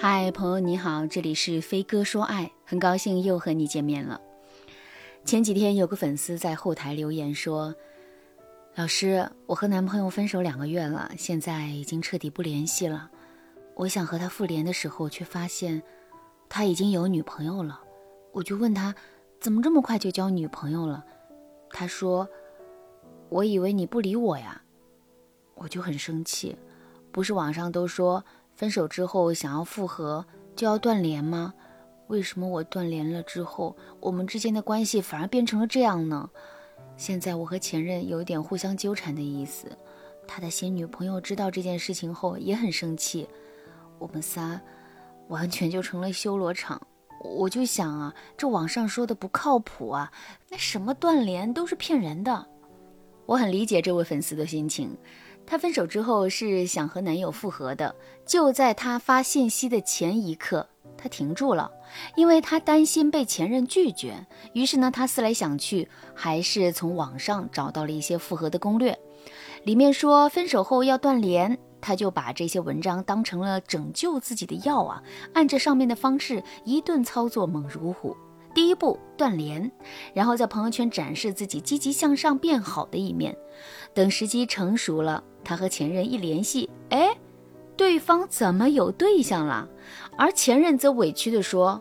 嗨，朋友你好，这里是飞哥说爱，很高兴又和你见面了。前几天有个粉丝在后台留言说：“老师，我和男朋友分手两个月了，现在已经彻底不联系了。我想和他复联的时候，却发现他已经有女朋友了。我就问他，怎么这么快就交女朋友了？他说：我以为你不理我呀。我就很生气，不是网上都说分手之后想要复合就要断联吗？”为什么我断联了之后，我们之间的关系反而变成了这样呢？现在我和前任有一点互相纠缠的意思，他的新女朋友知道这件事情后也很生气，我们仨完全就成了修罗场。我就想啊，这网上说的不靠谱啊，那什么断联都是骗人的。我很理解这位粉丝的心情，她分手之后是想和男友复合的，就在她发信息的前一刻。她停住了，因为她担心被前任拒绝。于是呢，她思来想去，还是从网上找到了一些复合的攻略，里面说分手后要断联，她就把这些文章当成了拯救自己的药啊，按着上面的方式一顿操作，猛如虎。第一步断联，然后在朋友圈展示自己积极向上、变好的一面。等时机成熟了，他和前任一联系，哎。对方怎么有对象了？而前任则委屈地说：“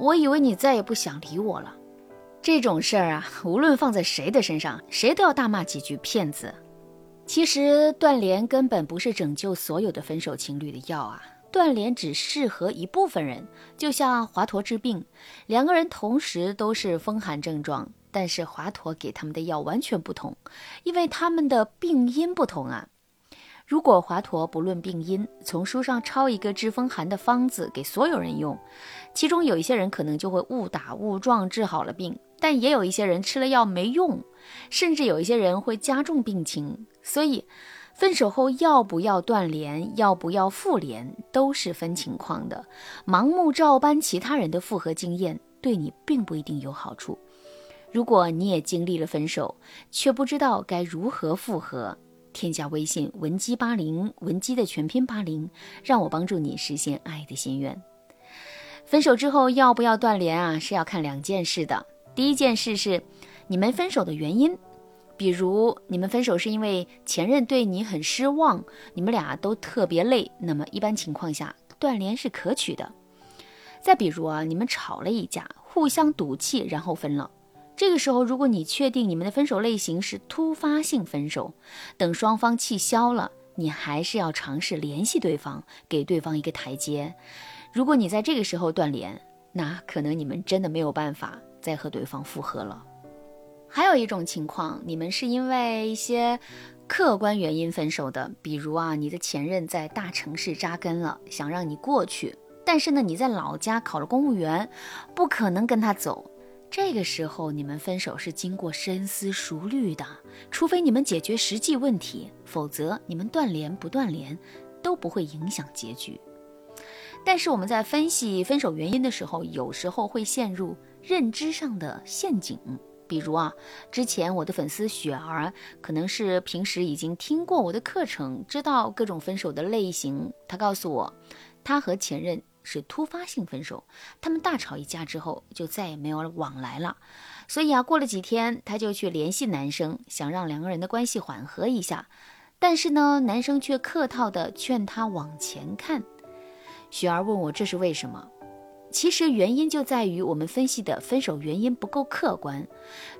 我以为你再也不想理我了。”这种事儿啊，无论放在谁的身上，谁都要大骂几句骗子。其实断联根本不是拯救所有的分手情侣的药啊，断联只适合一部分人。就像华佗治病，两个人同时都是风寒症状，但是华佗给他们的药完全不同，因为他们的病因不同啊。如果华佗不论病因，从书上抄一个治风寒的方子给所有人用，其中有一些人可能就会误打误撞治好了病，但也有一些人吃了药没用，甚至有一些人会加重病情。所以，分手后要不要断联，要不要复联，都是分情况的。盲目照搬其他人的复合经验，对你并不一定有好处。如果你也经历了分手，却不知道该如何复合。添加微信文姬八零，文姬的全拼八零，让我帮助你实现爱的心愿。分手之后要不要断联啊？是要看两件事的。第一件事是你们分手的原因，比如你们分手是因为前任对你很失望，你们俩都特别累，那么一般情况下断联是可取的。再比如啊，你们吵了一架，互相赌气，然后分了。这个时候，如果你确定你们的分手类型是突发性分手，等双方气消了，你还是要尝试联系对方，给对方一个台阶。如果你在这个时候断联，那可能你们真的没有办法再和对方复合了。还有一种情况，你们是因为一些客观原因分手的，比如啊，你的前任在大城市扎根了，想让你过去，但是呢，你在老家考了公务员，不可能跟他走。这个时候，你们分手是经过深思熟虑的，除非你们解决实际问题，否则你们断联不断联都不会影响结局。但是我们在分析分手原因的时候，有时候会陷入认知上的陷阱。比如啊，之前我的粉丝雪儿，可能是平时已经听过我的课程，知道各种分手的类型。她告诉我，她和前任。是突发性分手，他们大吵一架之后就再也没有往来了。所以啊，过了几天，他就去联系男生，想让两个人的关系缓和一下。但是呢，男生却客套的劝他往前看。雪儿问我这是为什么？其实原因就在于我们分析的分手原因不够客观。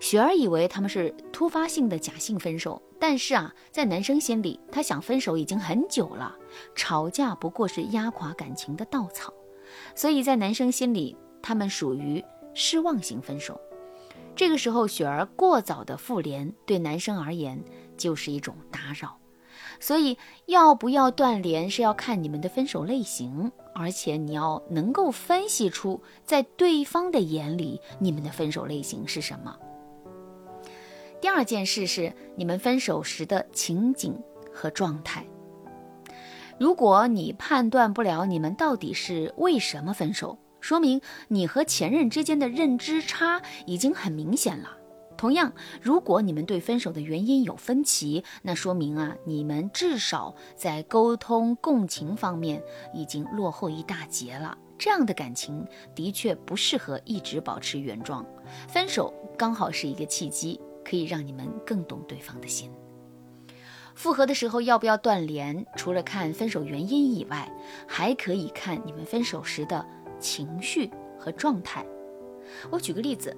雪儿以为他们是突发性的假性分手，但是啊，在男生心里，他想分手已经很久了，吵架不过是压垮感情的稻草。所以在男生心里，他们属于失望型分手。这个时候，雪儿过早的复联，对男生而言就是一种打扰。所以要不要断联是要看你们的分手类型，而且你要能够分析出在对方的眼里你们的分手类型是什么。第二件事是你们分手时的情景和状态。如果你判断不了你们到底是为什么分手，说明你和前任之间的认知差已经很明显了。同样，如果你们对分手的原因有分歧，那说明啊，你们至少在沟通共情方面已经落后一大截了。这样的感情的确不适合一直保持原状，分手刚好是一个契机，可以让你们更懂对方的心。复合的时候要不要断联？除了看分手原因以外，还可以看你们分手时的情绪和状态。我举个例子。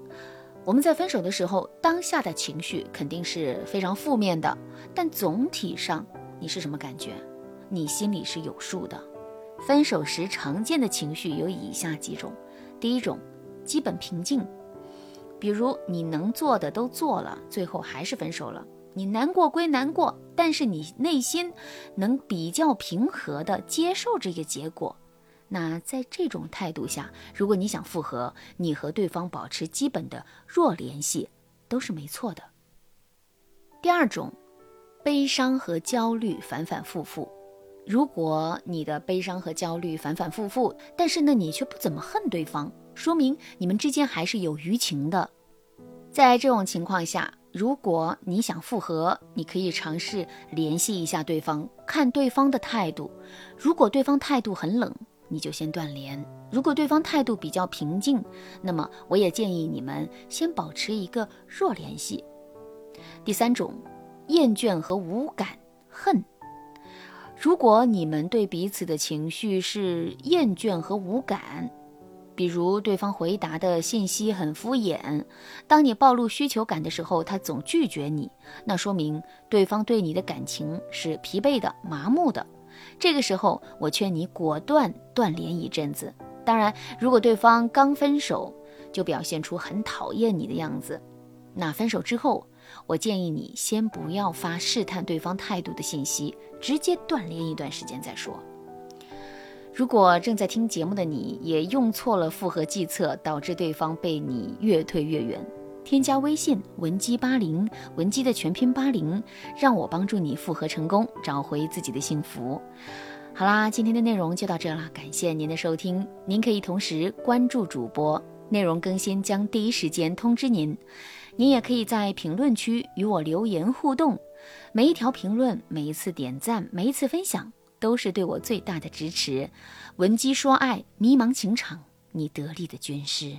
我们在分手的时候，当下的情绪肯定是非常负面的，但总体上你是什么感觉？你心里是有数的。分手时常见的情绪有以下几种：第一种，基本平静，比如你能做的都做了，最后还是分手了，你难过归难过，但是你内心能比较平和的接受这个结果。那在这种态度下，如果你想复合，你和对方保持基本的弱联系，都是没错的。第二种，悲伤和焦虑反反复复。如果你的悲伤和焦虑反反复复，但是呢，你却不怎么恨对方，说明你们之间还是有余情的。在这种情况下，如果你想复合，你可以尝试联系一下对方，看对方的态度。如果对方态度很冷，你就先断联。如果对方态度比较平静，那么我也建议你们先保持一个弱联系。第三种，厌倦和无感恨。如果你们对彼此的情绪是厌倦和无感，比如对方回答的信息很敷衍，当你暴露需求感的时候，他总拒绝你，那说明对方对你的感情是疲惫的、麻木的。这个时候，我劝你果断断联一阵子。当然，如果对方刚分手就表现出很讨厌你的样子，那分手之后，我建议你先不要发试探对方态度的信息，直接断联一段时间再说。如果正在听节目的你也用错了复合计策，导致对方被你越推越远。添加微信文姬八零，文姬的全拼八零，让我帮助你复合成功，找回自己的幸福。好啦，今天的内容就到这了，感谢您的收听。您可以同时关注主播，内容更新将第一时间通知您。您也可以在评论区与我留言互动，每一条评论、每一次点赞、每一次分享，都是对我最大的支持。文姬说爱，迷茫情场，你得力的军师。